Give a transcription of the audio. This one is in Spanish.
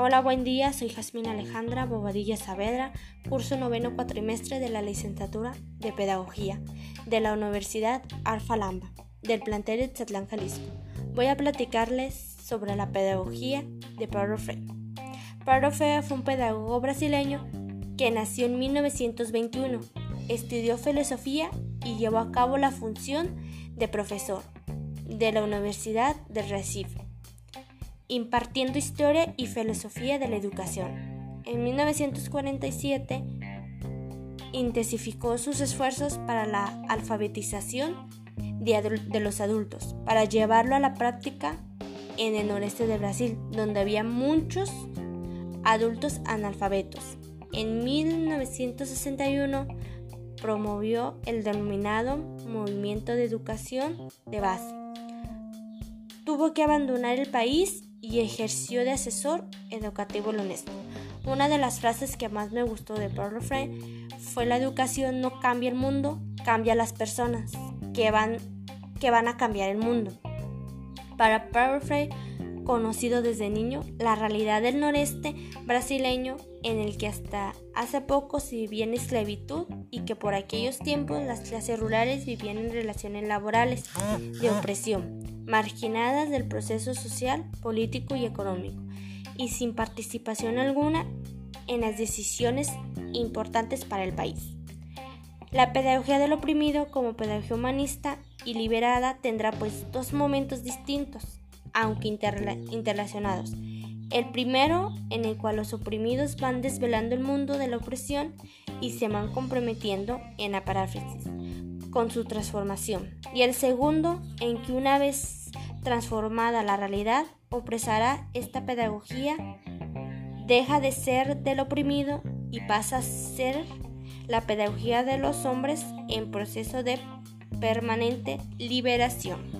Hola, buen día, soy Jasmine Alejandra Bobadilla Saavedra, curso noveno cuatrimestre de la licenciatura de Pedagogía de la Universidad Alfa Lamba, del plantel de Tzatlán, Jalisco. Voy a platicarles sobre la pedagogía de Paulo Freire. Paulo Freire fue un pedagogo brasileño que nació en 1921, estudió filosofía y llevó a cabo la función de profesor de la Universidad de Recife impartiendo historia y filosofía de la educación. En 1947 intensificó sus esfuerzos para la alfabetización de, los adultos, para llevarlo a la práctica en el noreste de Brasil, donde había muchos adultos analfabetos. En 1961 promovió el denominado Movimiento de Educación de Base. Tuvo que abandonar el país y ejerció de asesor educativo en UNESCO. Una de las frases que más me gustó de Freire fue la educación no cambia el mundo, cambia las personas que van, que van a cambiar el mundo. Para Freire, conocido desde niño, la realidad del noreste brasileño en el que hasta hace poco se vivía en esclavitud y que por aquellos tiempos las clases rurales vivían en relaciones laborales de opresión marginadas del proceso social, político y económico, y sin participación alguna en las decisiones importantes para el país. La pedagogía del oprimido como pedagogía humanista y liberada tendrá pues dos momentos distintos, aunque interrelacionados. El primero, en el cual los oprimidos van desvelando el mundo de la opresión y se van comprometiendo en la paráfrasis con su transformación. Y el segundo, en que una vez transformada la realidad, opresará esta pedagogía, deja de ser del oprimido y pasa a ser la pedagogía de los hombres en proceso de permanente liberación.